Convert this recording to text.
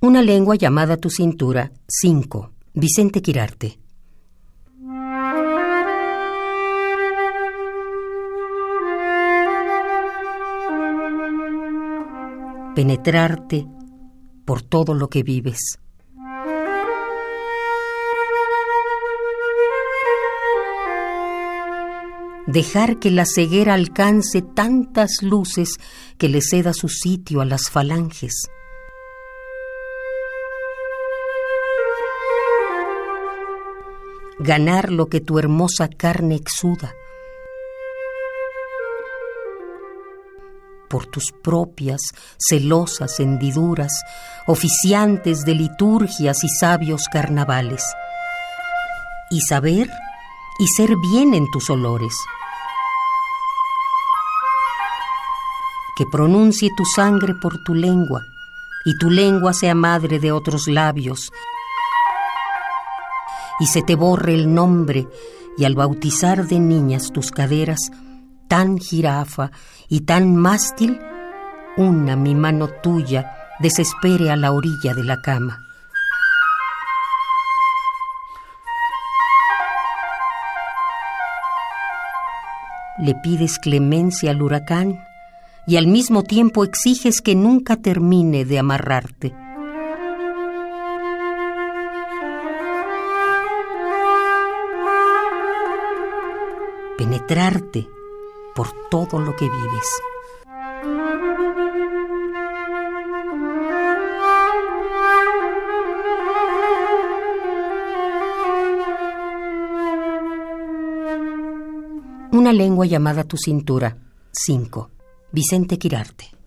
Una lengua llamada tu cintura. 5. Vicente Quirarte. Penetrarte por todo lo que vives. Dejar que la ceguera alcance tantas luces que le ceda su sitio a las falanges ganar lo que tu hermosa carne exuda. Por tus propias, celosas hendiduras, oficiantes de liturgias y sabios carnavales. Y saber y ser bien en tus olores. Que pronuncie tu sangre por tu lengua, y tu lengua sea madre de otros labios, y se te borre el nombre, y al bautizar de niñas tus caderas, tan jirafa y tan mástil, una mi mano tuya desespere a la orilla de la cama. Le pides clemencia al huracán y al mismo tiempo exiges que nunca termine de amarrarte. Penetrarte por todo lo que vives. Una lengua llamada tu cintura. 5. Vicente Quirarte.